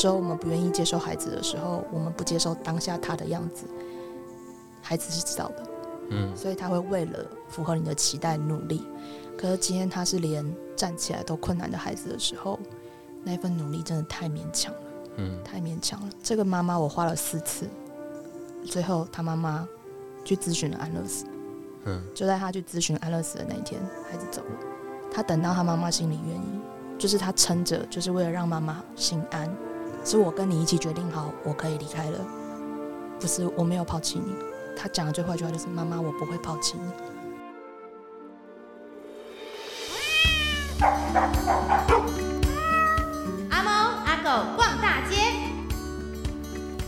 多时候我们不愿意接受孩子的时候，我们不接受当下他的样子，孩子是知道的，嗯，所以他会为了符合你的期待努力。可是今天他是连站起来都困难的孩子的时候，那份努力真的太勉强了，嗯，太勉强了。这个妈妈我花了四次，最后他妈妈去咨询了安乐死，嗯，就在他去咨询安乐死的那一天，孩子走了。他等到他妈妈心里愿意，就是他撑着，就是为了让妈妈心安。是我跟你一起决定好，我可以离开了，不是我没有抛弃你。他讲的最后一句话就是：“妈妈，我不会抛弃你。”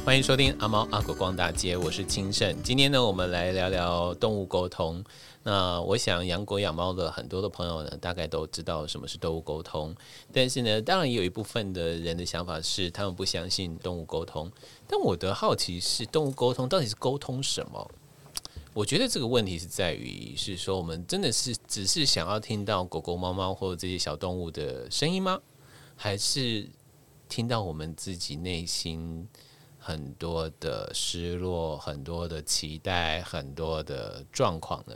欢迎收听阿猫阿狗逛大街，我是清盛。今天呢，我们来聊聊动物沟通。那我想养狗养猫的很多的朋友呢，大概都知道什么是动物沟通。但是呢，当然也有一部分的人的想法是，他们不相信动物沟通。但我的好奇是，动物沟通到底是沟通什么？我觉得这个问题是在于，是说我们真的是只是想要听到狗狗、猫猫或者这些小动物的声音吗？还是听到我们自己内心很多的失落、很多的期待、很多的状况呢？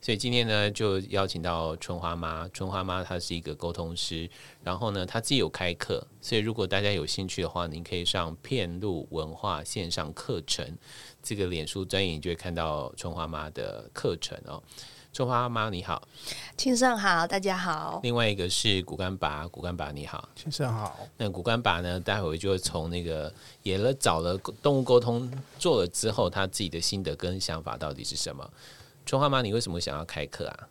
所以今天呢，就邀请到春花妈。春花妈她是一个沟通师，然后呢，她自己有开课，所以如果大家有兴趣的话，您可以上片路文化线上课程。这个脸书专页就会看到春花妈的课程哦。春花妈你好，青盛好，大家好。另外一个是骨干爸，骨干爸你好，青盛好。那骨干爸呢，待会就会从那个也了找了动物沟通做了之后，他自己的心得跟想法到底是什么？春花妈，你为什么想要开课啊？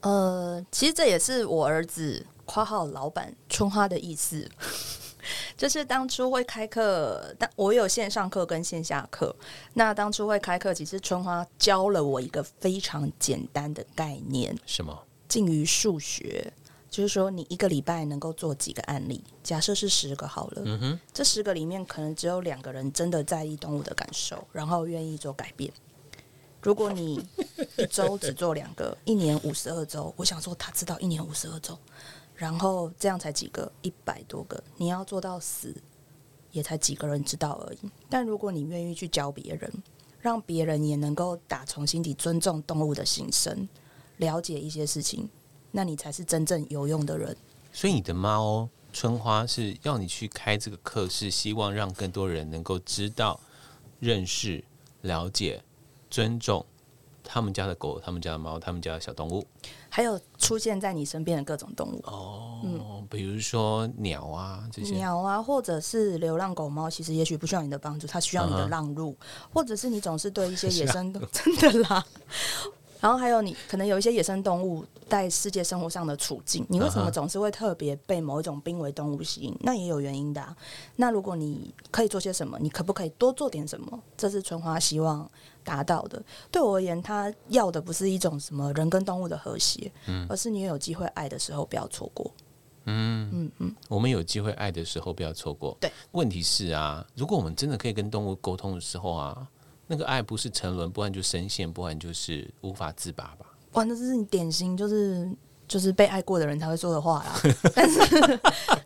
呃，其实这也是我儿子括号老板春花的意思。就是当初会开课，但我有线上课跟线下课。那当初会开课，其实春花教了我一个非常简单的概念，什么？近于数学，就是说你一个礼拜能够做几个案例？假设是十个好了，嗯哼，这十个里面可能只有两个人真的在意动物的感受，然后愿意做改变。如果你 一周只做两个，一年五十二周，我想说他知道一年五十二周。然后这样才几个，一百多个，你要做到死，也才几个人知道而已。但如果你愿意去教别人，让别人也能够打从心底尊重动物的心声，了解一些事情，那你才是真正有用的人。所以你的猫春花是要你去开这个课，是希望让更多人能够知道、认识、了解、尊重他们家的狗、他们家的猫、他们家的小动物。还有出现在你身边的各种动物。哦，嗯，比如说鸟啊这些。鸟啊，或者是流浪狗猫，其实也许不需要你的帮助，它需要你的让路，嗯、或者是你总是对一些野 生真的啦。然后还有你可能有一些野生动物在世界生活上的处境，你为什么总是会特别被某一种濒危动物吸引？那也有原因的啊。那如果你可以做些什么，你可不可以多做点什么？这是春花希望达到的。对我而言，他要的不是一种什么人跟动物的和谐，嗯，而是你有机会爱的时候不要错过。嗯嗯嗯，我们有机会爱的时候不要错过。对，问题是啊，如果我们真的可以跟动物沟通的时候啊。那个爱不是沉沦，不然就深陷，不然就是无法自拔吧。哇，那这是你典型就是就是被爱过的人才会说的话啦。但是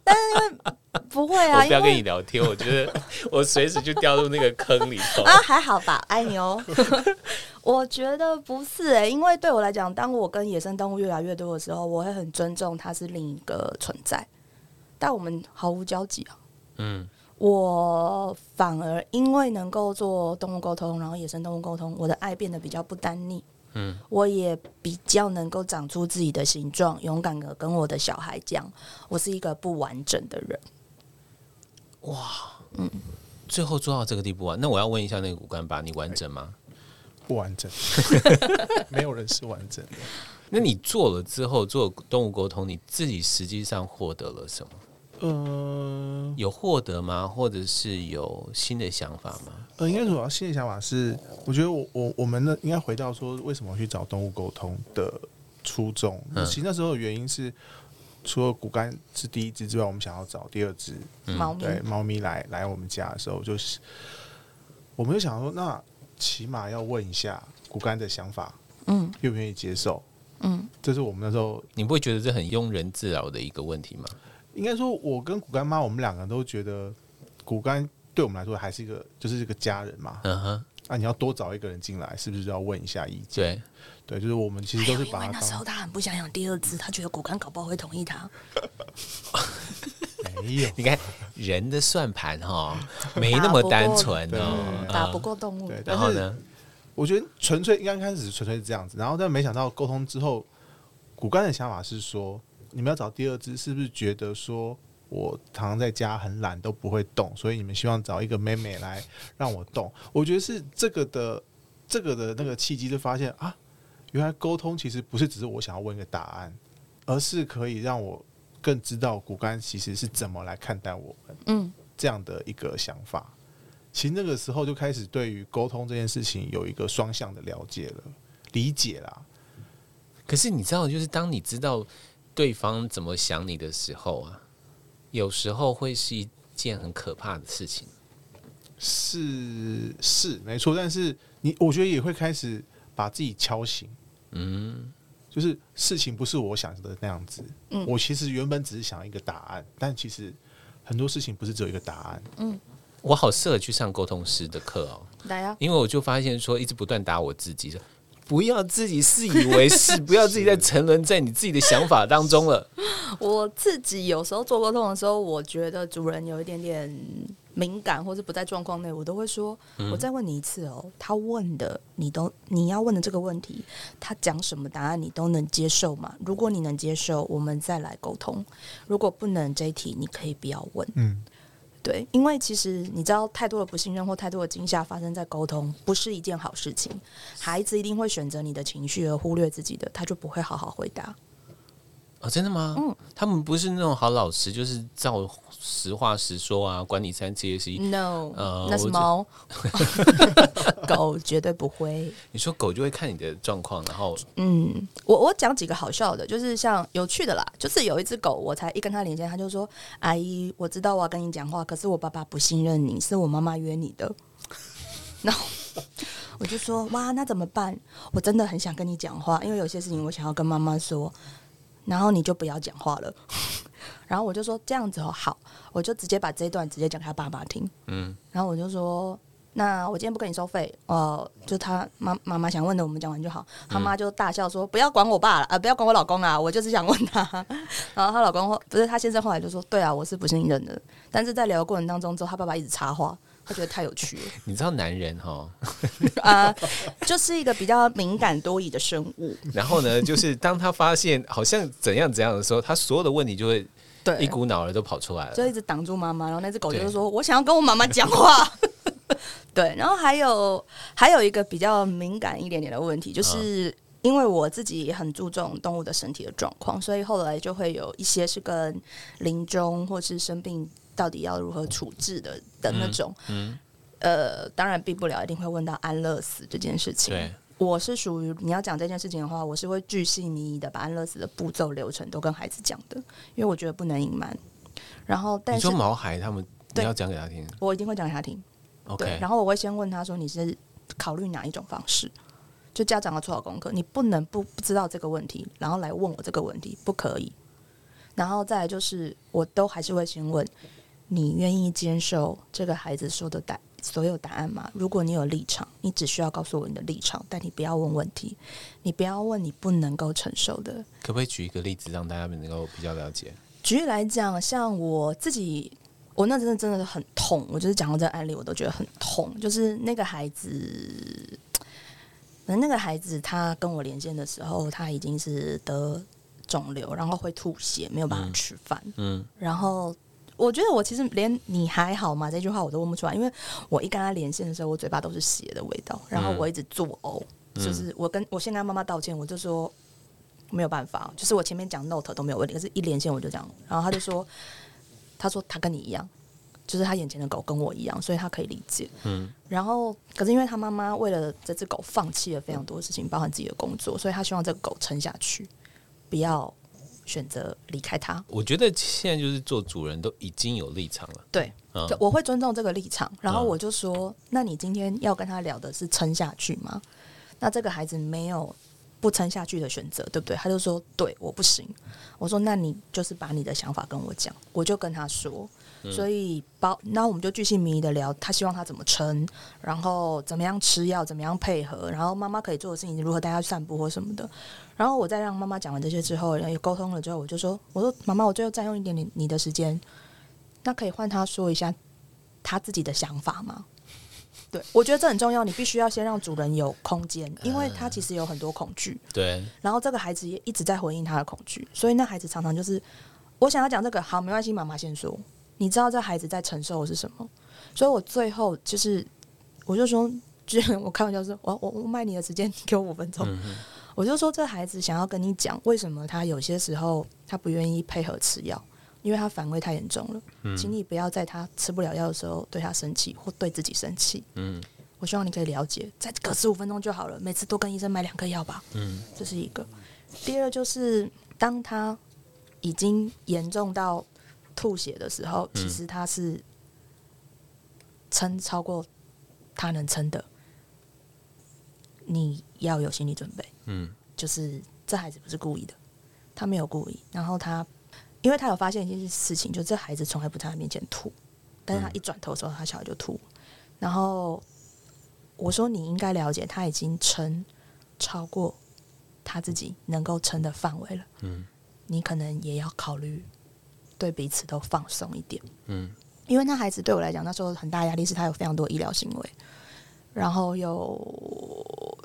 但是因为不会啊，我不要跟你聊天，我觉得 我随时就掉入那个坑里头啊。还好吧，爱你哦。我觉得不是哎、欸，因为对我来讲，当我跟野生动物越来越多的时候，我会很尊重它是另一个存在，但我们毫无交集啊。嗯。我反而因为能够做动物沟通，然后野生动物沟通，我的爱变得比较不单逆。嗯，我也比较能够长出自己的形状，勇敢的跟我的小孩讲，我是一个不完整的人。哇，嗯，最后做到这个地步啊？那我要问一下那个骨干吧，你完整吗？不完整，没有人是完整的。那你做了之后做动物沟通，你自己实际上获得了什么？嗯、呃，有获得吗？或者是有新的想法吗？呃，应该主要新的想法是，我觉得我我我们呢，应该回到说，为什么去找动物沟通的初衷？嗯、其实那时候的原因是，除了骨干是第一只之外，我们想要找第二只猫咪，对猫咪来来我们家的时候，就是我们就想说，那起码要问一下骨干的想法，嗯，愿不愿意接受？嗯，这是我们那时候，你不会觉得这很庸人自扰的一个问题吗？应该说，我跟骨干妈，我们两个都觉得骨干对我们来说还是一个就是这个家人嘛。嗯哼。啊，你要多找一个人进来，是不是就要问一下意见？对，对，就是我们其实都是把他。因为那时候他很不想养第二只，他觉得骨干搞不好会同意他。没有，你看人的算盘哈，没那么单纯哦，打不过动物。对，然后呢？我觉得纯粹刚开始纯粹是这样子，然后但没想到沟通之后，骨干的想法是说，你们要找第二只，是不是觉得说？我常在家很懒，都不会动，所以你们希望找一个妹妹来让我动。我觉得是这个的，这个的那个契机，就发现啊，原来沟通其实不是只是我想要问一个答案，而是可以让我更知道骨干其实是怎么来看待我们，嗯，这样的一个想法。其实那个时候就开始对于沟通这件事情有一个双向的了解了，理解啦。可是你知道，就是当你知道对方怎么想你的时候啊。有时候会是一件很可怕的事情，是是没错，但是你我觉得也会开始把自己敲醒，嗯，就是事情不是我想的那样子，嗯，我其实原本只是想一个答案，但其实很多事情不是只有一个答案，嗯，我好适合去上沟通师的课哦，来啊，因为我就发现说一直不断打我自己不要自己自以为是，不要自己在沉沦在你自己的想法当中了。我自己有时候做沟通的时候，我觉得主人有一点点敏感，或者不在状况内，我都会说：“我再问你一次哦，他问的你都你要问的这个问题，他讲什么答案你都能接受吗？如果你能接受，我们再来沟通；如果不能，这一题你可以不要问。”嗯。对，因为其实你知道，太多的不信任或太多的惊吓发生在沟通，不是一件好事情。孩子一定会选择你的情绪而忽略自己的，他就不会好好回答。哦，真的吗？嗯，他们不是那种好老师，就是照实话实说啊，管你三七二十一。No，呃，那是猫 狗绝对不会。你说狗就会看你的状况，然后嗯，我我讲几个好笑的，就是像有趣的啦，就是有一只狗，我才一跟他连线，他就说：“阿姨，我知道我要跟你讲话，可是我爸爸不信任你，是我妈妈约你的。”然后我就说：“哇，那怎么办？我真的很想跟你讲话，因为有些事情我想要跟妈妈说。”然后你就不要讲话了，然后我就说这样子哦，好，我就直接把这一段直接讲给他爸爸听。嗯，然后我就说，那我今天不跟你收费，哦，就他妈妈妈想问的，我们讲完就好。他妈就大笑说，不要管我爸了，啊，不要管我老公啊，我就是想问他。然后他老公不是他先生后来就说，对啊，我是不信任的。但是在聊的过程当中之后，他爸爸一直插话。他觉得太有趣了。你知道男人哈 啊，就是一个比较敏感多疑的生物。然后呢，就是当他发现好像怎样怎样的时候，他所有的问题就会一股脑儿都跑出来了，就一直挡住妈妈。然后那只狗就是说：“我想要跟我妈妈讲话。” 对。然后还有还有一个比较敏感一点点的问题，就是因为我自己也很注重动物的身体的状况，所以后来就会有一些是跟临终或是生病。到底要如何处置的的那种，嗯，嗯呃，当然避不了，一定会问到安乐死这件事情。对，我是属于你要讲这件事情的话，我是会巨细靡遗的把安乐死的步骤流程都跟孩子讲的，因为我觉得不能隐瞒。然后，但是你说毛孩他们，你要讲给他听，我一定会讲给他听。OK，对，然后我会先问他说：“你是考虑哪一种方式？”就家长要做好功课，你不能不不知道这个问题，然后来问我这个问题，不可以。然后再来就是，我都还是会先问。你愿意接受这个孩子说的答所有答案吗？如果你有立场，你只需要告诉我你的立场，但你不要问问题，你不要问你不能够承受的。可不可以举一个例子，让大家能够比较了解？举例来讲，像我自己，我那真的真的是很痛。我就是讲到这个案例，我都觉得很痛。就是那个孩子，那那个孩子他跟我连线的时候，他已经是得肿瘤，然后会吐血，没有办法吃饭。嗯，嗯，然后。我觉得我其实连你还好吗这句话我都问不出来，因为我一跟他连线的时候，我嘴巴都是血的味道，然后我一直作呕，嗯、就是我跟我先跟他妈妈道歉，我就说没有办法，就是我前面讲 note 都没有问题，可是一连线我就这样，然后他就说，他说他跟你一样，就是他眼前的狗跟我一样，所以他可以理解。嗯，然后可是因为他妈妈为了这只狗放弃了非常多的事情，包含自己的工作，所以他希望这个狗撑下去，不要。选择离开他，我觉得现在就是做主人都已经有立场了。对，嗯、我会尊重这个立场。然后我就说：“嗯、那你今天要跟他聊的是撑下去吗？”那这个孩子没有不撑下去的选择，对不对？他就说：“对，我不行。”我说：“那你就是把你的想法跟我讲。”我就跟他说。所以包，那我们就巨细靡遗的聊，他希望他怎么撑，然后怎么样吃药，怎么样配合，然后妈妈可以做的事情，如何带他去散步或什么的。然后我再让妈妈讲完这些之后，也沟通了之后，我就说：“我说妈妈，我最后占用一点点你的时间，那可以换他说一下他自己的想法吗？”对，我觉得这很重要。你必须要先让主人有空间，因为他其实有很多恐惧。对。然后这个孩子也一直在回应他的恐惧，所以那孩子常常就是，我想要讲这个，好，没关系，妈妈先说。你知道这孩子在承受的是什么？所以我最后就是，我就说，就我开玩笑说，我我我卖你的时间，你给我五分钟。嗯、我就说，这孩子想要跟你讲，为什么他有些时候他不愿意配合吃药，因为他反胃太严重了。嗯、请你不要在他吃不了药的时候对他生气或对自己生气。嗯，我希望你可以了解，再隔十五分钟就好了。每次多跟医生买两颗药吧。嗯，这是一个。第二就是，当他已经严重到吐血的时候，其实他是撑超过他能撑的。你要有心理准备。嗯，就是这孩子不是故意的，他没有故意。然后他。因为他有发现一件事情，就这孩子从来不在他面前吐，但是他一转头的时候，他小孩就吐。然后我说：“你应该了解，他已经撑超过他自己能够撑的范围了。嗯，你可能也要考虑对彼此都放松一点。嗯，因为那孩子对我来讲，那时候很大压力是他有非常多医疗行为，然后有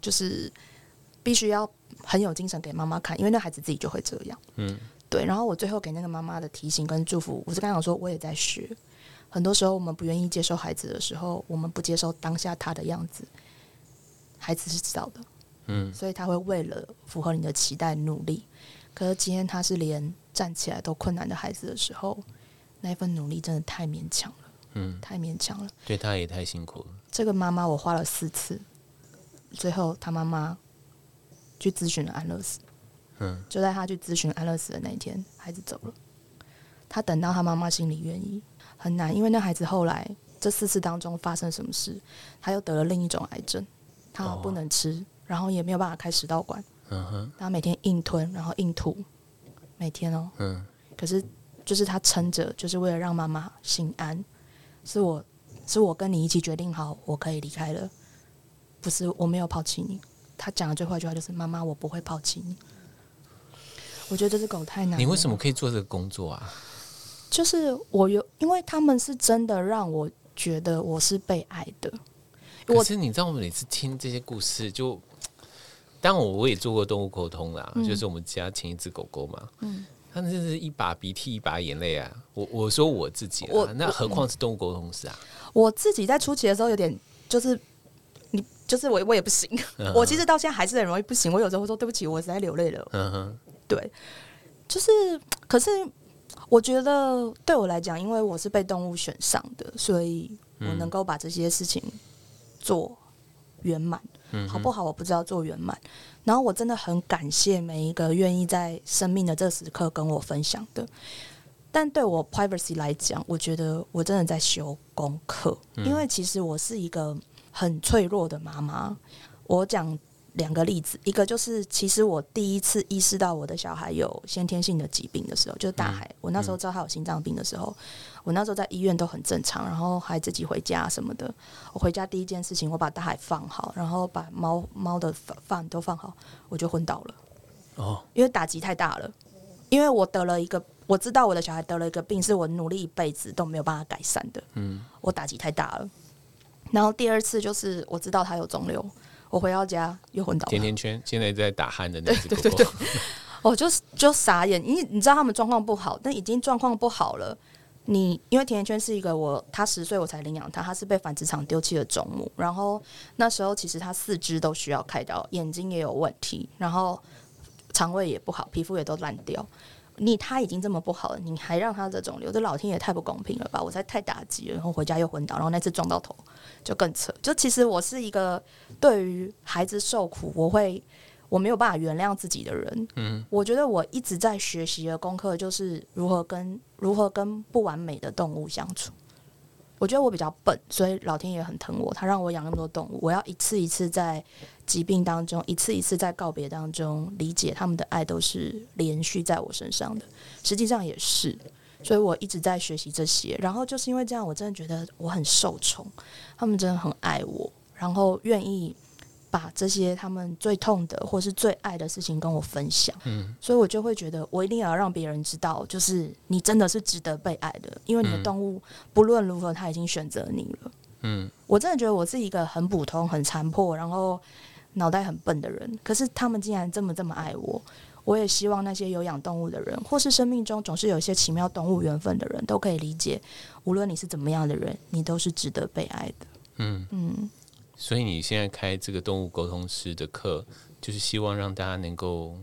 就是必须要很有精神给妈妈看，因为那孩子自己就会这样。嗯。”对，然后我最后给那个妈妈的提醒跟祝福，我是刚想说，我也在学。很多时候，我们不愿意接受孩子的时候，我们不接受当下他的样子，孩子是知道的，嗯，所以他会为了符合你的期待努力。可是今天他是连站起来都困难的孩子的时候，那一份努力真的太勉强了，嗯，太勉强了，对他也太辛苦了。这个妈妈我花了四次，最后他妈妈去咨询了安乐死。嗯，就在他去咨询安乐死的那一天，孩子走了。他等到他妈妈心里愿意，很难，因为那孩子后来这四次当中发生什么事，他又得了另一种癌症，他不能吃，哦、然后也没有办法开食道管。嗯哼，他每天硬吞，然后硬吐，每天哦。嗯。可是就是他撑着，就是为了让妈妈心安。是我是我跟你一起决定好，我可以离开了，不是我没有抛弃你。他讲的最后一句话就是：“妈妈，我不会抛弃你。”我觉得这只狗太难。你为什么可以做这个工作啊？就是我有，因为他们是真的让我觉得我是被爱的。可是你知道，我每次听这些故事，就当我我也做过动物沟通啦，嗯、就是我们家前一只狗狗嘛，嗯，它那是一把鼻涕一把眼泪啊。我我说我自己啊，那何况是动物沟通师啊？我自己在初期的时候有点，就是你就是我我也不行，我其实到现在还是很容易不行。我有时候会说对不起，我实在流泪了。嗯哼。对，就是，可是我觉得对我来讲，因为我是被动物选上的，所以我能够把这些事情做圆满，嗯、好不好？我不知道做圆满。然后我真的很感谢每一个愿意在生命的这时刻跟我分享的。但对我 privacy 来讲，我觉得我真的在修功课，嗯、因为其实我是一个很脆弱的妈妈。我讲。两个例子，一个就是其实我第一次意识到我的小孩有先天性的疾病的时候，就是大海。嗯、我那时候知道他有心脏病的时候，嗯、我那时候在医院都很正常，然后还自己回家什么的。我回家第一件事情，我把大海放好，然后把猫猫的饭都放好，我就昏倒了。哦，因为打击太大了，因为我得了一个，我知道我的小孩得了一个病，是我努力一辈子都没有办法改善的。嗯，我打击太大了。然后第二次就是我知道他有肿瘤。我回到家又昏倒了。甜甜圈现在在打鼾的那只狗狗，对对对，我就就傻眼，因为你知道他们状况不好，但已经状况不好了。你因为甜甜圈是一个我，他十岁我才领养他，他是被繁殖场丢弃的种母。然后那时候其实他四肢都需要开刀，眼睛也有问题，然后肠胃也不好，皮肤也都烂掉。你他已经这么不好了，你还让他这肿瘤，这老天也太不公平了吧！我才太打击了，然后回家又昏倒，然后那次撞到头就更扯。就其实我是一个对于孩子受苦，我会我没有办法原谅自己的人。嗯，我觉得我一直在学习的功课就是如何跟如何跟不完美的动物相处。我觉得我比较笨，所以老天爷很疼我，他让我养那么多动物，我要一次一次在疾病当中，一次一次在告别当中理解他们的爱都是连续在我身上的，实际上也是，所以我一直在学习这些。然后就是因为这样，我真的觉得我很受宠，他们真的很爱我，然后愿意。把这些他们最痛的或是最爱的事情跟我分享，嗯，所以我就会觉得我一定要让别人知道，就是你真的是值得被爱的，因为你的动物不论如何，他已经选择你了，嗯，我真的觉得我是一个很普通、很残破，然后脑袋很笨的人，可是他们竟然这么这么爱我，我也希望那些有养动物的人，或是生命中总是有一些奇妙动物缘分的人，都可以理解，无论你是怎么样的人，你都是值得被爱的，嗯。嗯。所以你现在开这个动物沟通师的课，就是希望让大家能够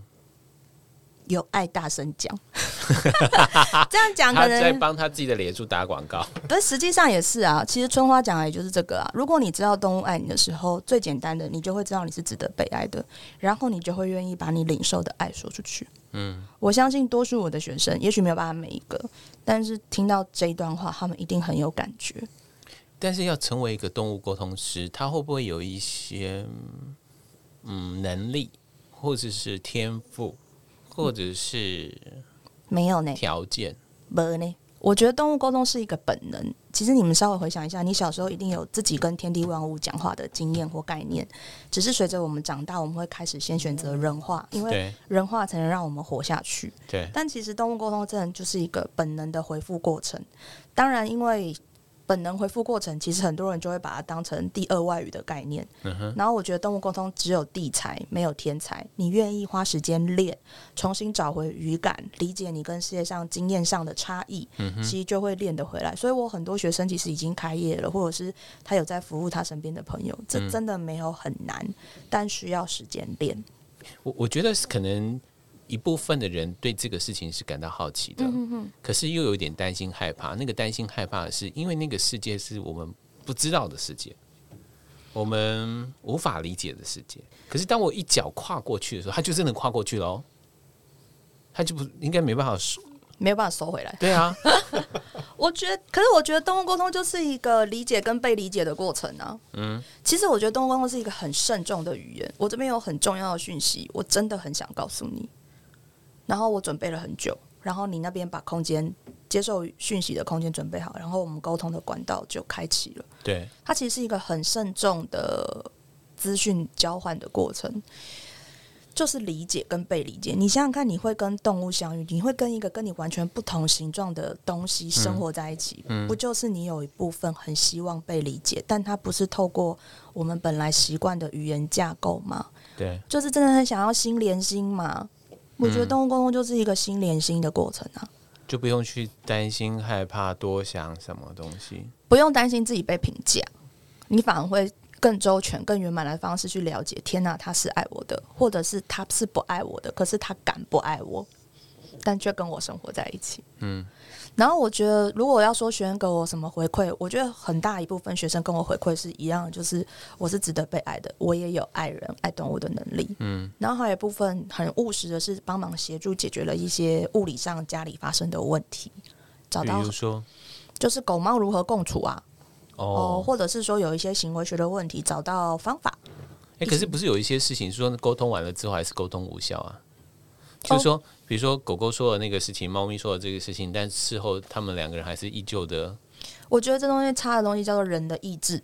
有爱大声讲。这样讲可能在帮他自己的脸书打广告，但实际上也是啊。其实春花讲的也就是这个啊。如果你知道动物爱你的时候，最简单的，你就会知道你是值得被爱的，然后你就会愿意把你领受的爱说出去。嗯，我相信多数我的学生，也许没有办法每一个，但是听到这一段话，他们一定很有感觉。但是要成为一个动物沟通师，他会不会有一些嗯能力，或者是天赋，或者是没有呢条件？没呢？我觉得动物沟通是一个本能。其实你们稍微回想一下，你小时候一定有自己跟天地万物讲话的经验或概念，只是随着我们长大，我们会开始先选择人话，因为人话才能让我们活下去。对。但其实动物沟通真的就是一个本能的回复过程。当然，因为本能回复过程，其实很多人就会把它当成第二外语的概念。嗯。然后我觉得动物沟通只有地才，没有天才。你愿意花时间练，重新找回语感，理解你跟世界上经验上的差异，嗯，其实就会练得回来。所以我很多学生其实已经开业了，或者是他有在服务他身边的朋友，这真的没有很难，嗯、但需要时间练。我我觉得可能。一部分的人对这个事情是感到好奇的，可是又有一点担心害怕。那个担心害怕的是因为那个世界是我们不知道的世界，我们无法理解的世界。可是当我一脚跨过去的时候，他就真的跨过去了哦，他就不应该没办法收，没有办法收回来。对啊，我觉得，可是我觉得动物沟通就是一个理解跟被理解的过程啊。嗯，其实我觉得动物沟通是一个很慎重的语言。我这边有很重要的讯息，我真的很想告诉你。然后我准备了很久，然后你那边把空间接受讯息的空间准备好，然后我们沟通的管道就开启了。对，它其实是一个很慎重的资讯交换的过程，就是理解跟被理解。你想想看，你会跟动物相遇，你会跟一个跟你完全不同形状的东西生活在一起，嗯，不就是你有一部分很希望被理解，但它不是透过我们本来习惯的语言架构吗？对，就是真的很想要心连心嘛。我觉得动物沟通就是一个心连心的过程啊，就不用去担心、害怕、多想什么东西，不用担心自己被评价，你反而会更周全、更圆满的方式去了解。天哪，他是爱我的，或者是他是不爱我的，可是他敢不爱我，但却跟我生活在一起。嗯。然后我觉得，如果要说学生给我什么回馈，我觉得很大一部分学生跟我回馈是一样的，就是我是值得被爱的，我也有爱人、爱动物的能力。嗯，然后还有一部分很务实的是帮忙协助解决了一些物理上家里发生的问题，找到，比如说，就是狗猫如何共处啊，哦，或者是说有一些行为学的问题，找到方法。哎，可是不是有一些事情说沟通完了之后还是沟通无效啊？就是说。比如说，狗狗说的那个事情，猫咪说的这个事情，但事后他们两个人还是依旧的。我觉得这东西差的东西叫做人的意志。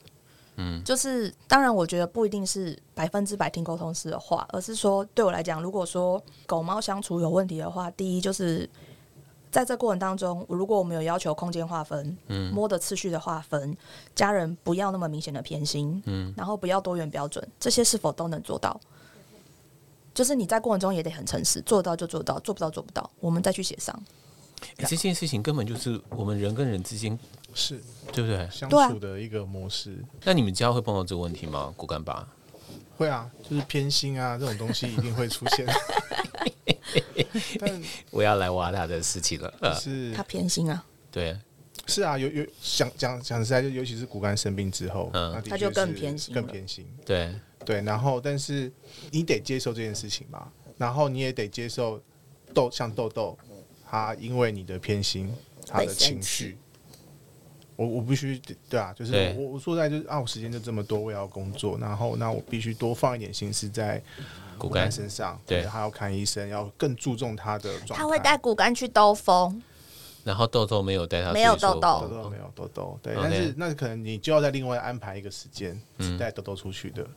嗯，就是当然，我觉得不一定是百分之百听沟通师的话，而是说对我来讲，如果说狗猫相处有问题的话，第一就是在这过程当中，如果我们有要求空间划分，嗯，摸的次序的划分，家人不要那么明显的偏心，嗯，然后不要多元标准，这些是否都能做到？就是你在过程中也得很诚实，做到就做到，做不到做不到，我们再去协商。欸，这件事情根本就是我们人跟人之间是对不对相处的一个模式。那你们家会碰到这个问题吗？骨干爸会啊，就是偏心啊，这种东西一定会出现。但我要来挖他的事情了，是他偏心啊？对，是啊，有有想讲讲实在，就尤其是骨干生病之后，嗯，他就更偏心，更偏心，对。对，然后但是你得接受这件事情嘛，然后你也得接受豆像豆豆，他因为你的偏心，他的情绪，我我必须对啊，就是我我说在就是啊，我时间就这么多，我也要工作，然后那我必须多放一点心思在骨干骨干身上，对他要看医生，要更注重他的状态。他会带骨干去兜风，然后豆豆没有带他，没有豆豆。豆豆没有豆豆，对，但是那可能你就要再另外安排一个时间嗯。带豆豆出去的，因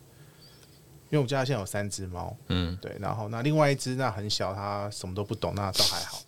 为我们家现在有三只猫，嗯，对，然后那另外一只那很小，它什么都不懂，那倒还好。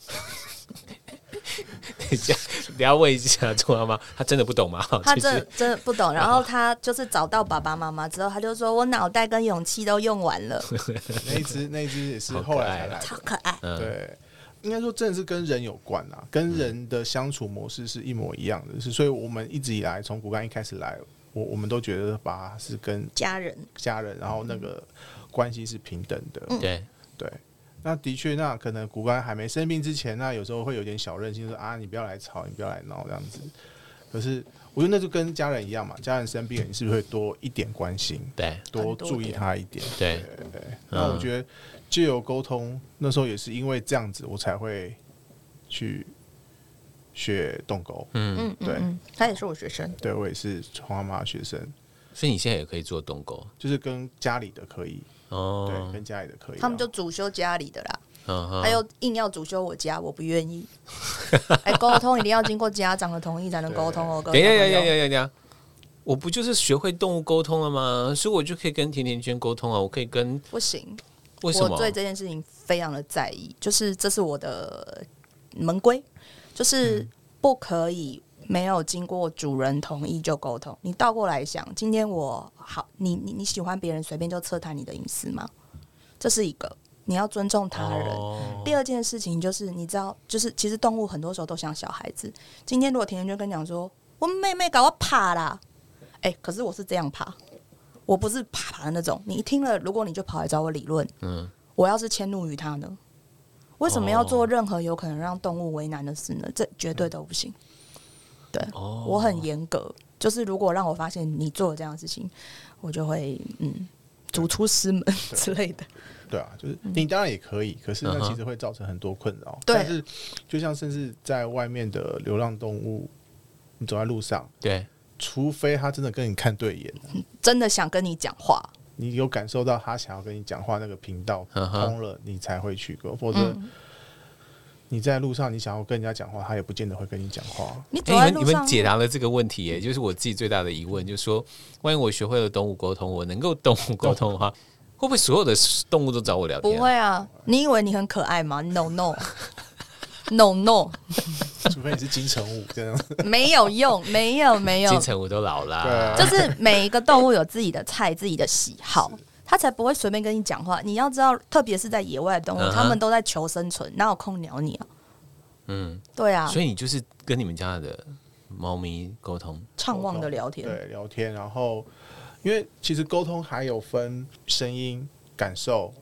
等一下，你要问一下朱妈妈，她真的不懂吗？他其实真真的不懂。然后他就是找到爸爸妈妈之后，他就说：“我脑袋跟勇气都用完了，那一只那一只也是后来才来的，超可爱。嗯，对，应该说真的是跟人有关啊，跟人的相处模式是一模一样的，是所以我们一直以来从骨干一开始来，我我们都觉得把是跟家人家人，然后那个关系是平等的，对，对。那的确，那可能骨干还没生病之前，那有时候会有点小任性，说啊，你不要来吵，你不要来闹这样子。可是我觉得那就跟家人一样嘛，家人生病了，你是不是会多一点关心，对，多注意他一点？对，对对。那我觉得借由沟通，那时候也是因为这样子，我才会去学动狗。嗯，嗯，嗯对。嗯，他也是我学生，对我也是黄妈妈学生，所以你现在也可以做动狗就是跟家里的可以，哦，对，跟家里的可以啊。他们就主修家里的啦，还有硬要主修我家，我不愿意。哎，沟通一定要经过家长的同意才能沟通哦。各等一下，等一下，等一下，等一下，我不就是学会动物沟通了吗？所以我就可以跟甜甜圈沟通啊，我可以跟不行，为什么？我对这件事情非常的在意，就是这是我的门规，就是不可以没有经过主人同意就沟通。你倒过来想，今天我好，你你你喜欢别人随便就测探你的隐私吗？这是一个，你要尊重他人。哦第二件事情就是，你知道，就是其实动物很多时候都像小孩子。今天如果甜甜圈跟你讲说，我妹妹搞我怕啦，哎、可是我是这样怕，我不是怕怕的那种。你一听了，如果你就跑来找我理论，嗯，我要是迁怒于他呢？为什么要做任何有可能让动物为难的事呢？这绝对都不行。对，哦我很严格，就是如果让我发现你做了这样的事情，我就会嗯逐出师门 之类的。对啊，就是你当然也可以，可是那其实会造成很多困扰。对。但是就像甚至在外面的流浪动物，你走在路上，对，除非他真的跟你看对眼了，真的想跟你讲话，你有感受到他想要跟你讲话那个频道通了，你才会去过，否则嗯你在路上你想要跟人家讲话，他也不见得会跟你讲话。你走哎、在路上，你们你们解答了这个问题耶，就是我自己最大的疑问，就是说，万一我学会了动物沟通，我能够动物沟通的话，会不会所有的动物都找我聊天、不，会啊？你以为你很可爱吗？No No No No，除非你是金城武这样。没有用，没有没有金，城武都老了、就是每一个动物有自己的菜、自己的喜好，它才不会随便跟你讲话。你要知道，特别是在野外的动物，嗯哼。它们都在求生存，哪有空鸟你啊？嗯，对啊，所以你就是跟你们家的猫咪沟通，畅旺的聊天，对，聊天，然后因为其实沟通还有分声音、感受、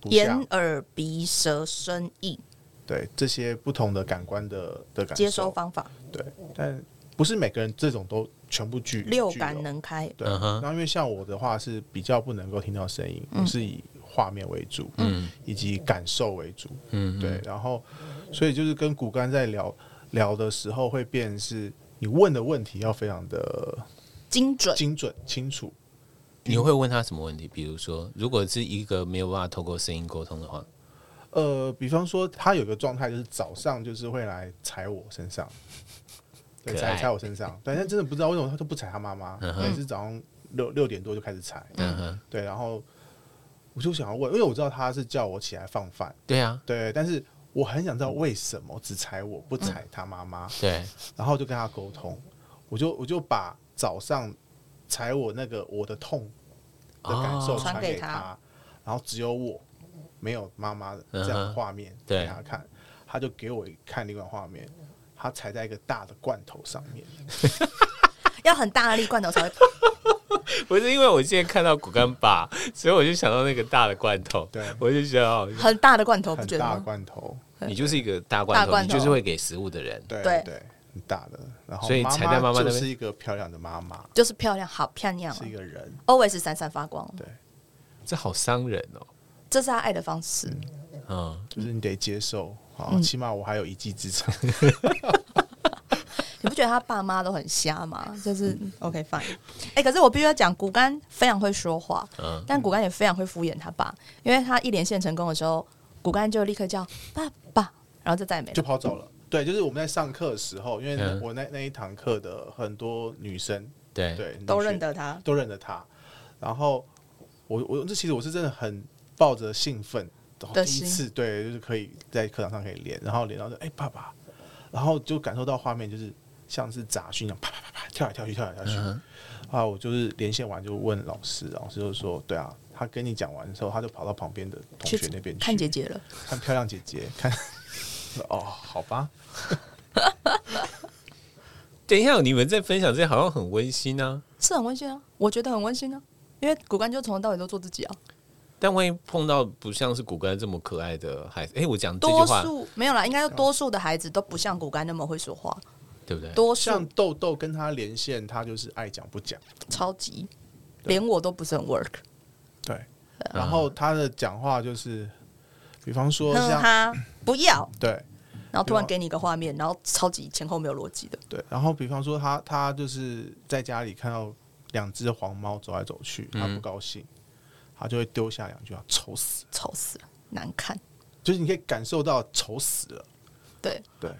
图眼像，耳鼻舌身意对这些不同的感官的的感受。接收方法，对，但不是每个人这种都全部聚六感。能开。对，那因为像我的话是比较不能够听到声音，我是以画面为主，嗯以及感受为主。嗯，对，然后所以就是跟骨干在聊聊的时候，会变是你问的问题要非常的精准，精准清楚。你会问他什么问题？比如说，如果是一个没有办法透过声音沟通的话，呃，比方说他有个状态，就是早上就是会来踩我身上，对，踩踩我身上，但是真的不知道为什么他都不踩他妈妈，每次早上六六点多就开始踩，嗯哼，对，然后我就想要问，因为我知道他是叫我起来放饭，对啊，对，但是我很想知道为什么只踩我不踩他妈妈，对，然后就跟他沟通，我就我就把早上踩我那个我的痛的感受哦。传传给他，然后只有我没有妈妈的这样的画面给他看，他就给我看另外画面，他踩在一个大的罐头上面，要很大的力罐头才会。不是因为我现在看到骨干爸，所以我就想到那个大的罐头，对。我就觉得哦，很大的罐头，不很大的觉得吗？罐头，你就是一个大罐头，你就是会给食物的人，对对。对，很大的，然后所以踩在妈妈那边？就是一个漂亮的妈妈，就是漂亮，好漂亮、是一个人，，always 闪闪发光。对，这好伤人哦，这是他爱的方式。嗯，就是你得接受，起码我还有一技之长，你不觉得他爸妈都很瞎吗？就是 OK fine。哎、欸，可是我必须要讲，骨干非常会说话，嗯，但骨干也非常会敷衍他爸，因为他一连线成功的时候，骨干就立刻叫爸爸，然后就再也没了，就跑走了。对，就是我们在上课的时候，因为我那那一堂课的很多女生，对。对，都认得他，都认得他。然后我我这其实我是真的很抱着兴奋，第一次对，就是可以在课堂上可以连，然后连到说哎爸爸，然后就感受到画面就是像是杂讯一样，啪啪啪啪跳来跳去跳来跳去。嗯、啊，我就是连线完就问老师，老师就说对啊，他跟你讲完之后，他就跑到旁边的同学那边去看姐姐了，看漂亮姐姐看。哦，好吧。等一下，你们在分享这些好像很温馨呢？是很温馨啊，我觉得很温馨啊，因为骨干就从头到尾都做自己啊。但万一碰到不像是骨干这么可爱的孩子，哎，我讲多数没有啦，应该说多数的孩子都不像骨干那么会说话，对不对？多数。像豆豆跟他连线，他就是爱讲不讲，超级，连我都不是很 work。对，然后他的讲话就是，比方说像他不要。对。然后突然给你一个画面，然后超级前后没有逻辑的。对，然后比方说他他就是在家里看到两只黄猫走来走去，他不高兴，嗯、他就会丢下两句话：“丑死，丑死了，难看。”就是你可以感受到丑死了。对对，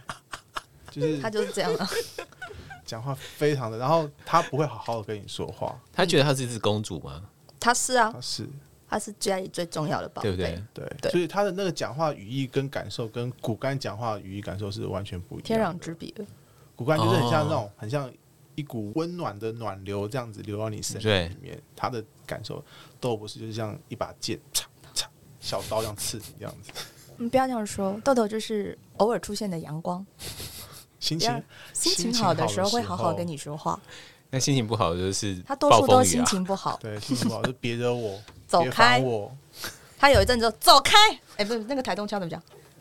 就是他就是这样的，讲话非常的，然后他不会好好的跟你说话。他觉得他是一只公主吗？他是啊，他是。他是家里最重要的宝贝，对不对？对，所以他的那个讲话语义跟感受，跟骨干讲话语义感受是完全不一样，天壤之别。骨干就是很像那种，很像一股温暖的暖流，这样子流到你身体里面。他的感受豆不是，就是像一把剑，嚓嚓小刀这样刺你这样子。你不要这样说，豆豆就是偶尔出现的阳光，心情心情好的时候会好好跟你说话。那心情不好就是他多数都心情不好，对，心情不好就别惹我。走开我！他有一阵子走开，哎，不是那个台东腔怎么讲？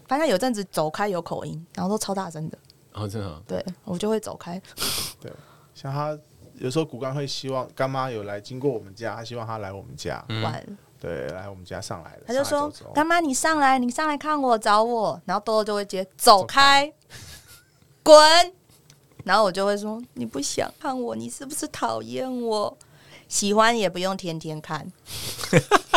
反正他有一阵子走开有口音，然后都超大声的。哦，真的。对，我就会走开。对，像他有时候骨干会希望干妈有来经过我们家，他希望他来我们家玩。对，来我们家上来了。他就说：“干妈，你上来，你上来看我，找我。”然后豆豆就会接：“走开，滚！”然后我就会说：“你不想看我，你是不是讨厌我？”喜欢也不用天天看，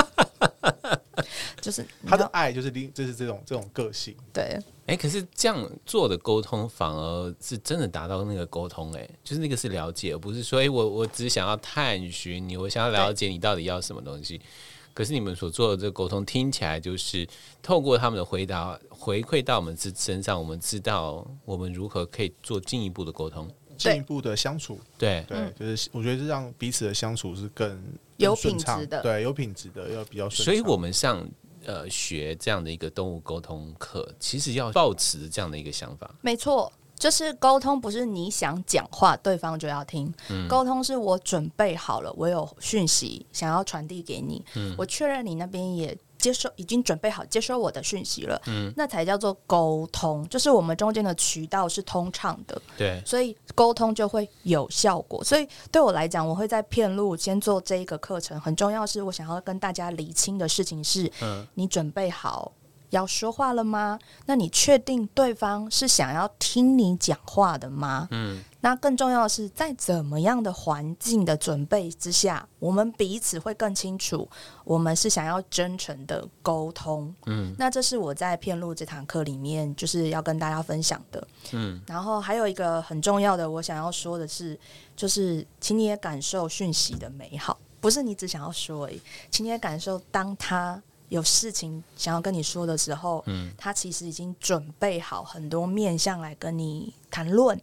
就是他的爱就是就是这种这种个性。对，哎、欸，可是这样做的沟通反而是真的达到那个沟通，哎，就是那个是了解，而不是说，哎、欸，我我只想要探寻你，我想要了解你到底要什么东西。可是你们所做的这个沟通听起来就是透过他们的回答回馈到我们自身上，我们知道我们如何可以做进一步的沟通。进一步的相处，对对，就是我觉得是让彼此的相处是更有品质的，对，有品质的要比较顺畅。所以我们上呃学这样的一个动物沟通课，其实要抱持这样的一个想法。没错，就是沟通不是你想讲话，对方就要听。嗯，沟通是我准备好了，我有讯息想要传递给你，嗯，我确认你那边也。接收已经准备好接收我的讯息了，嗯，那才叫做沟通，就是我们中间的渠道是通畅的，对，所以沟通就会有效果。所以对我来讲，我会在片路先做这一个课程，很重要是我想要跟大家厘清的事情是，嗯，你准备好要说话了吗？那你确定对方是想要听你讲话的吗？嗯。那更重要的是，在怎么样的环境的准备之下，我们彼此会更清楚，我们是想要真诚的沟通。嗯，那这是我在片路这堂课里面就是要跟大家分享的。嗯，然后还有一个很重要的，我想要说的是，就是请你也感受讯息的美好，不是你只想要说而已，请你也感受当他有事情想要跟你说的时候，嗯，他其实已经准备好很多面向来跟你谈论。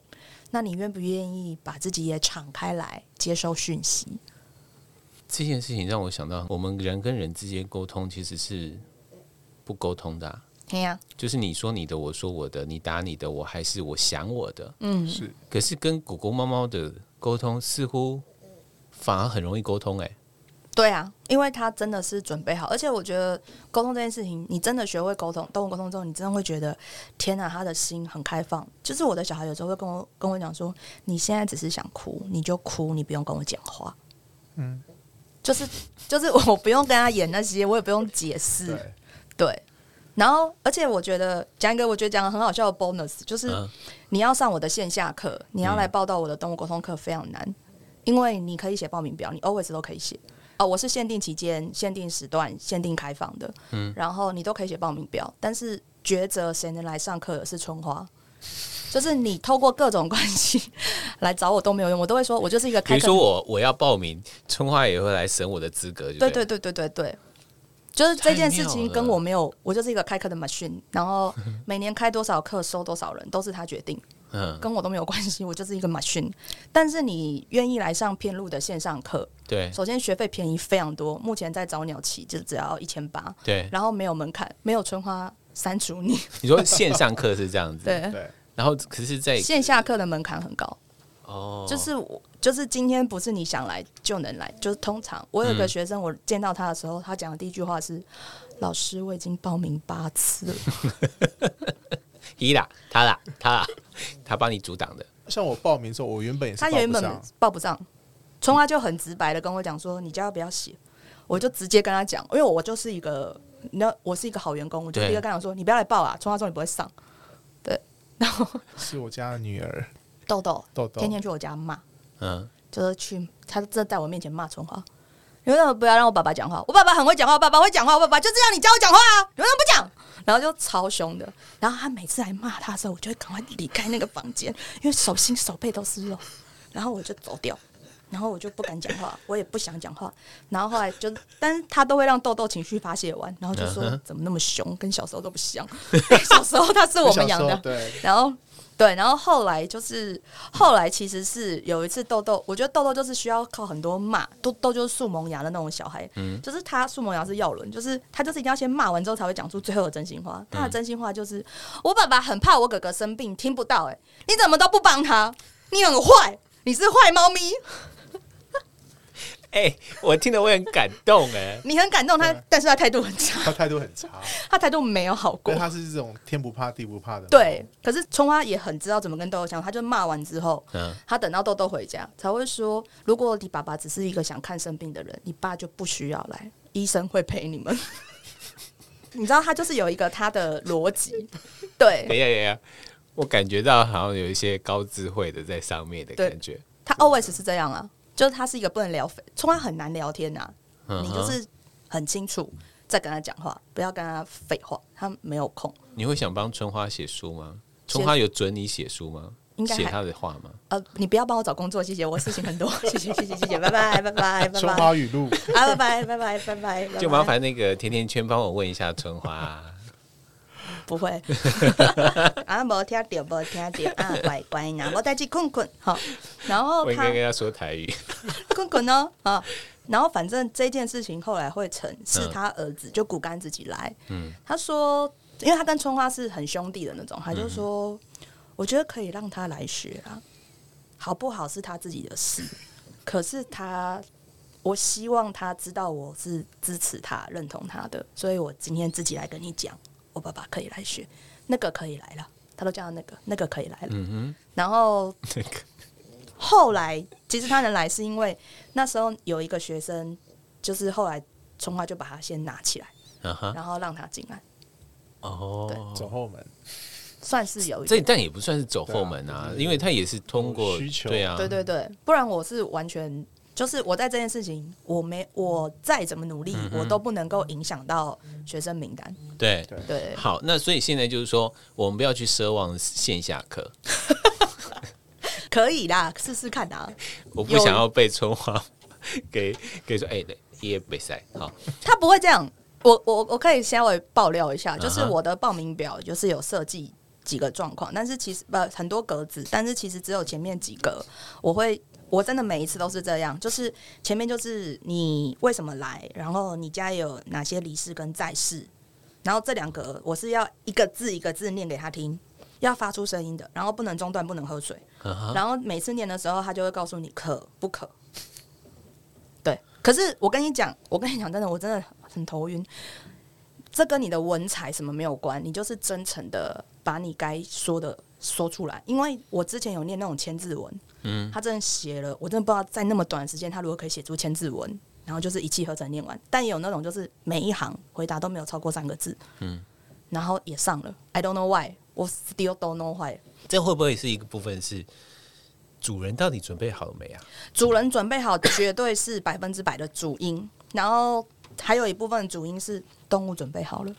那你愿不愿意把自己也敞开来接收讯息？这件事情让我想到，我们人跟人之间沟通其实是不沟通的啊。对呀，就是你说你的，我说我的，你打你的，我还是我想我的。嗯，是。可是跟狗狗、猫猫的沟通似乎反而很容易沟通，哎。对啊，因为他真的是准备好，而且我觉得沟通这件事情，你真的学会沟通，动物沟通之后，你真的会觉得，天哪，他的心很开放。就是我的小孩有时候会跟我跟我讲说，你现在只是想哭，你就哭，你不用跟我讲话。嗯，就是就是 我不用跟他演那些，我也不用解释。对，对，然后，而且我觉得讲一个我觉得讲的很好笑的 bonus，就是你要上我的线下课，你要来报到我的动物沟通课非常难，因为你可以写报名表，你 always 都可以写。哦，我是限定期间、限定时段、限定开放的，嗯，然后你都可以写报名表，但是抉择谁能来上课的是春花。就是你透过各种关系来找我都没有用，我都会说，我就是一个开。比如说我我要报名，春花也会来审我的资格对。对对对对对对，就是这件事情跟我没有，我就是一个开课的 machine，然后每年开多少课收多少人都是他决定，嗯，跟我都没有关系，我就是一个 machine。但是你愿意来上片路的线上课，对，首先学费便宜非常多，目前在早鸟期就只要一千八，对，然后没有门槛，没有春花删除你。你说线上课是这样子，对对。然后，可是，在线下课的门槛很高哦。就是我，就是今天不是你想来就能来。就是通常，我有个学生，我见到他的时候，他讲的第一句话是：“老师，我已经报名八次了。” 伊啦，他啦，他啦，他帮你阻挡的。像我报名的时候，我原本也是他原本报不上，春花就很直白的跟我讲说：“你叫他不要写。”我就直接跟他讲，因为我就是一个，那我是一个好员工，我就直接跟他说：“你不要来报啊，春花说你不会上。”对然后 是我家的女儿豆豆，豆豆天天去我家骂，嗯，就是去，他真的在我面前骂春花，你为什么不要让我爸爸讲话？我爸爸很会讲话，我爸爸会讲话，我爸爸就这样，你教我讲话啊？你为什么不讲？然后就超凶的，然后他每次来骂他的时候，我就会赶快离开那个房间，因为手心手背都是肉，然后我就走掉。然后我就不敢讲话，我也不想讲话。然后后来就，但是他都会让豆豆情绪发泄完，然后就说怎么那么凶，跟小时候都不像。小时候他是我们养的，对。然后对，然后后来就是后来其实是有一次豆豆，我觉得豆豆就是需要靠很多骂，豆豆就是树萌芽的那种小孩，嗯，就是他树萌芽是药轮，就是他就是一定要先骂完之后才会讲出最后的真心话。他的真心话就是：我爸爸很怕我哥哥生病，听不到，哎，你怎么都不帮他？你很坏，你是坏猫咪。哎、欸，我听得我很感动哎、欸，你很感动他，但是他态度很差，他态度很差，他态度没有好过。他是这种天不怕地不怕的。对，可是春花也很知道怎么跟豆豆讲，他就骂完之后，嗯，他等到豆豆回家才会说，如果你爸爸只是一个想看生病的人，你爸就不需要来，医生会陪你们。你知道他就是有一个他的逻辑，对。等一下，等一下，我感觉到好像有一些高智慧的在上面的感觉。他 always 是这样啊。就是他是一个不能聊，春花很难聊天呐、啊。Uh. 你就是很清楚在跟他讲话，不要跟他废话，他没有空。你会想帮春花写书吗？春花有准你写书吗？应该写他的话吗？呃，你不要帮我找工作，谢谢，我事情很多，谢谢谢谢谢谢，拜拜拜拜拜拜。春花语录啊，拜拜拜拜拜拜。就麻烦那个甜甜圈帮我问一下春花。不会，啊，没听到，没听到啊，乖乖呐，我带去困困好。然后我应该跟他说台语，困困呢啊。然后反正这件事情后来会成，是他儿子就骨干自己来。嗯，他说，因为他跟春花是很兄弟的那种，他就说，嗯、我觉得可以让他来学啊，好不好是他自己的事。可是他，我希望他知道我是支持他、认同他的，所以我今天自己来跟你讲。我爸爸可以来学，那个可以来了，他都叫那个，那个可以来了。嗯哼。然后 那个。后来，其实他能来是因为那时候有一个学生，就是后来春花就把他先拿起来，然后让他进来。哦，对，走后门，算是有一这，但也不算是走后门啊，因为他也是通过需求，对啊，对对对，不然我是完全。就是我在这件事情，我没我再怎么努力，嗯、我都不能够影响到学生名单。对对对，好，那所以现在就是说，我们不要去奢望线下课，可以啦，试试看啊。我不想要被春花 给给说，哎、欸，对，也比赛好。他不会这样，我我我可以稍微爆料一下，就是我的报名表就是有设计几个状况，但是其实不很多格子，但是其实只有前面几个我会。我真的每一次都是这样，就是前面就是你为什么来，然后你家有哪些离世跟在世，然后这两个我是要一个字一个字念给他听，要发出声音的，然后不能中断，不能喝水，然后每次念的时候他就会告诉你可不可。对，可是我跟你讲，我跟你讲，真的，我真的很头晕。这跟你的文采什么没有关，你就是真诚的把你该说的说出来。因为我之前有念那种千字文。嗯，他真的写了，我真的不知道在那么短的时间，他如何可以写出千字文，然后就是一气呵成念完。但也有那种就是每一行回答都没有超过三个字，嗯，然后也上了。I don't know why，我 still don't know why。这会不会是一个部分是主人到底准备好了没啊？主人准备好，绝对是百分之百的主因。然后还有一部分主因是动物准备好了。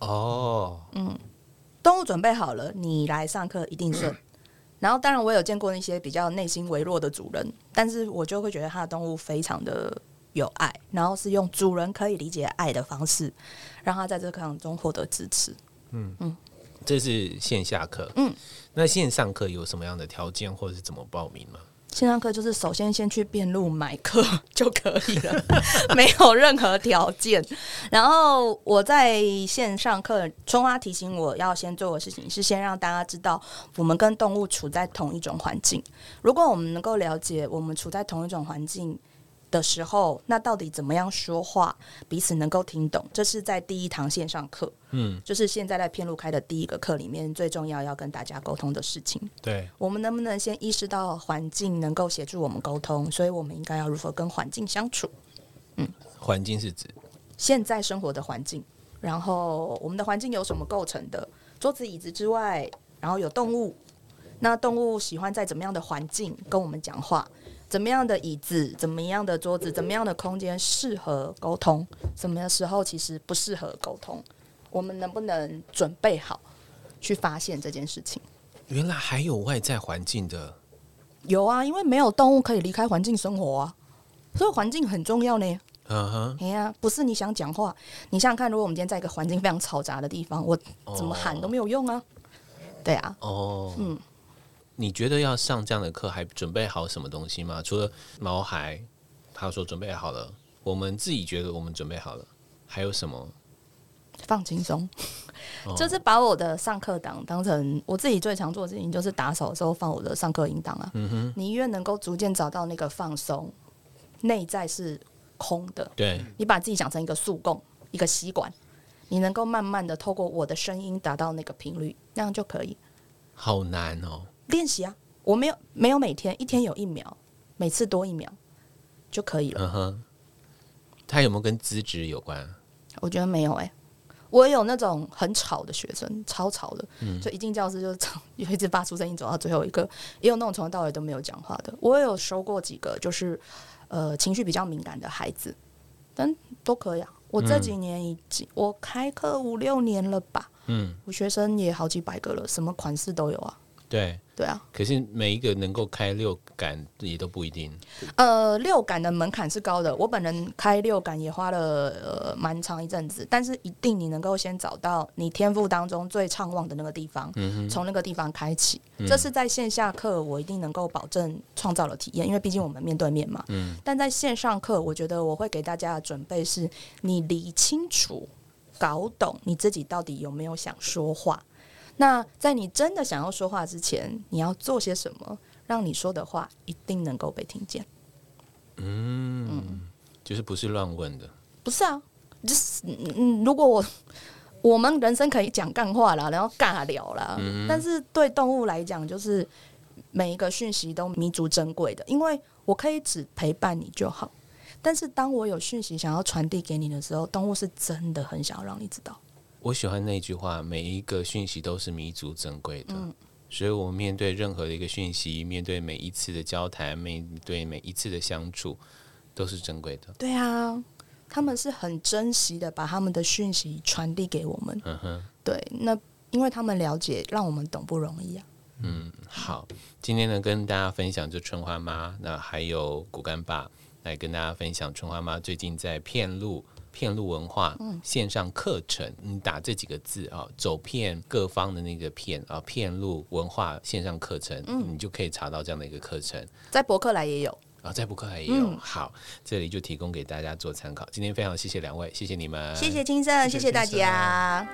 哦，嗯，动物准备好了，你来上课一定顺。然后，当然我有见过那些比较内心微弱的主人，但是我就会觉得他的动物非常的有爱，然后是用主人可以理解爱的方式，让他在这课堂中获得支持。嗯嗯，这是线下课。嗯，那线上课有什么样的条件，或者是怎么报名吗？线上课就是首先先去边路买课 就可以了，没有任何条件。然后我在线上课，春花提醒我要先做的事情是先让大家知道我们跟动物处在同一种环境。如果我们能够了解我们处在同一种环境的时候，那到底怎么样说话，彼此能够听懂？这是在第一堂线上课，嗯，就是现在在片路开的第一个课里面最重要要跟大家沟通的事情。对，我们能不能先意识到环境能够协助我们沟通？所以我们应该要如何跟环境相处？嗯，环境是指现在生活的环境，然后我们的环境由什么构成的？桌子、椅子之外，然后有动物，那动物喜欢在怎么样的环境跟我们讲话？怎么样的椅子，怎么样的桌子，怎么样的空间适合沟通？什么时候其实不适合沟通？我们能不能准备好去发现这件事情？原来还有外在环境的，有啊，因为没有动物可以离开环境生活啊，所以环境很重要呢。嗯哼，哎呀，不是你想讲话，你想想看，如果我们今天在一个环境非常嘈杂的地方，我怎么喊都没有用啊。对啊，哦，嗯。你觉得要上这样的课，还准备好什么东西吗？除了毛孩，他说准备好了，我们自己觉得我们准备好了，还有什么？放轻松，就是把我的上课档当成我自己最常做的事情，就是打扫的时候放我的上课音档啊。嗯哼，你越能够逐渐找到那个放松，内在是空的。对，你把自己想成一个速供，一个吸管，你能够慢慢的透过我的声音达到那个频率，那样就可以。好难哦。练习啊，我没有没有每天一天有一秒，每次多一秒就可以了。嗯哼，他有没有跟资质有关？我觉得没有哎、欸，我有那种很吵的学生，超吵的，嗯、就一进教室就吵，就一直发出声音走到最后一个，也有那种从头到尾都没有讲话的。我也有收过几个，就是呃情绪比较敏感的孩子，但都可以啊。我这几年已经、嗯、我开课五六年了吧，嗯，我学生也好几百个了，什么款式都有啊。对对啊，可是每一个能够开六感也都不一定。呃，六感的门槛是高的，我本人开六感也花了呃蛮长一阵子，但是一定你能够先找到你天赋当中最畅旺的那个地方，嗯、从那个地方开启。嗯、这是在线下课我一定能够保证创造了体验，因为毕竟我们面对面嘛。嗯、但在线上课，我觉得我会给大家的准备是，你理清楚、搞懂你自己到底有没有想说话。那在你真的想要说话之前，你要做些什么，让你说的话一定能够被听见？嗯，嗯，就是不是乱问的？不是啊，就是嗯，如果我我们人生可以讲干话啦，然后尬聊啦，嗯、但是对动物来讲，就是每一个讯息都弥足珍贵的，因为我可以只陪伴你就好，但是当我有讯息想要传递给你的时候，动物是真的很想要让你知道。我喜欢那句话，每一个讯息都是弥足珍贵的。嗯，所以我们面对任何的一个讯息，面对每一次的交谈，面对每一次的相处，都是珍贵的。对啊，他们是很珍惜的，把他们的讯息传递给我们。嗯哼，对，那因为他们了解，让我们懂不容易啊。嗯，好，今天呢，跟大家分享就春花妈，那还有骨干爸来跟大家分享春花妈最近在片路。遍路文化线上课程，你打这几个字啊，走遍各方的那个片啊，片路文化线上课程，你就可以查到这样的一个课程。在博客来也有啊，在博客来也有。好，这里就提供给大家做参考。今天非常谢谢两位，谢谢你们，谢谢金盛，谢谢大家。